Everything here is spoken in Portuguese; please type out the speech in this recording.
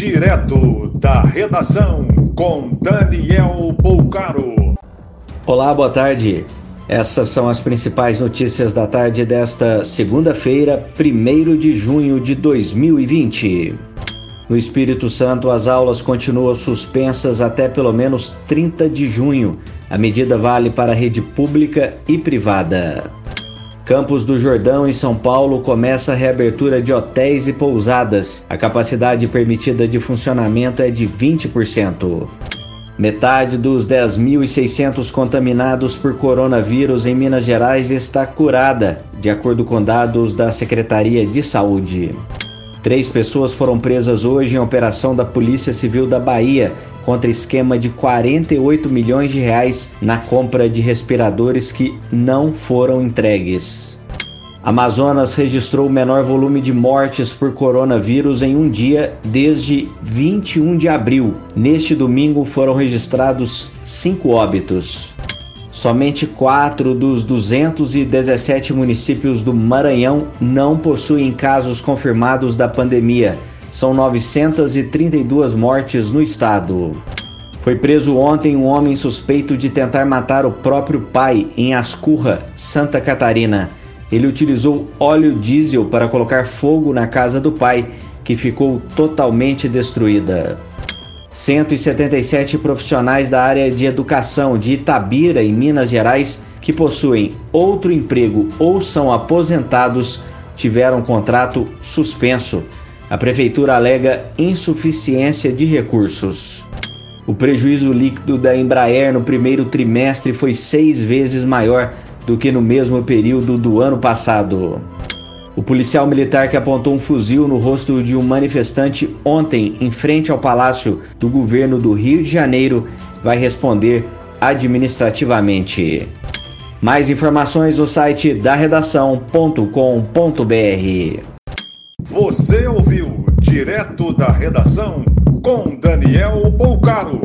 Direto da redação com Daniel Poucaro. Olá, boa tarde. Essas são as principais notícias da tarde desta segunda-feira, 1 de junho de 2020. No Espírito Santo, as aulas continuam suspensas até pelo menos 30 de junho. A medida vale para a rede pública e privada. Campos do Jordão, em São Paulo, começa a reabertura de hotéis e pousadas. A capacidade permitida de funcionamento é de 20%. Metade dos 10.600 contaminados por coronavírus em Minas Gerais está curada, de acordo com dados da Secretaria de Saúde. Três pessoas foram presas hoje em operação da Polícia Civil da Bahia contra esquema de 48 milhões de reais na compra de respiradores que não foram entregues. Amazonas registrou o menor volume de mortes por coronavírus em um dia desde 21 de abril. Neste domingo foram registrados cinco óbitos. Somente quatro dos 217 municípios do Maranhão não possuem casos confirmados da pandemia. São 932 mortes no estado. Foi preso ontem um homem suspeito de tentar matar o próprio pai em Ascurra, Santa Catarina. Ele utilizou óleo diesel para colocar fogo na casa do pai, que ficou totalmente destruída. 177 profissionais da área de educação de Itabira, em Minas Gerais, que possuem outro emprego ou são aposentados, tiveram contrato suspenso. A prefeitura alega insuficiência de recursos. O prejuízo líquido da Embraer no primeiro trimestre foi seis vezes maior do que no mesmo período do ano passado. O policial militar que apontou um fuzil no rosto de um manifestante ontem em frente ao palácio do governo do Rio de Janeiro vai responder administrativamente. Mais informações no site da redação.com.br. Você ouviu direto da redação com Daniel Poucaro.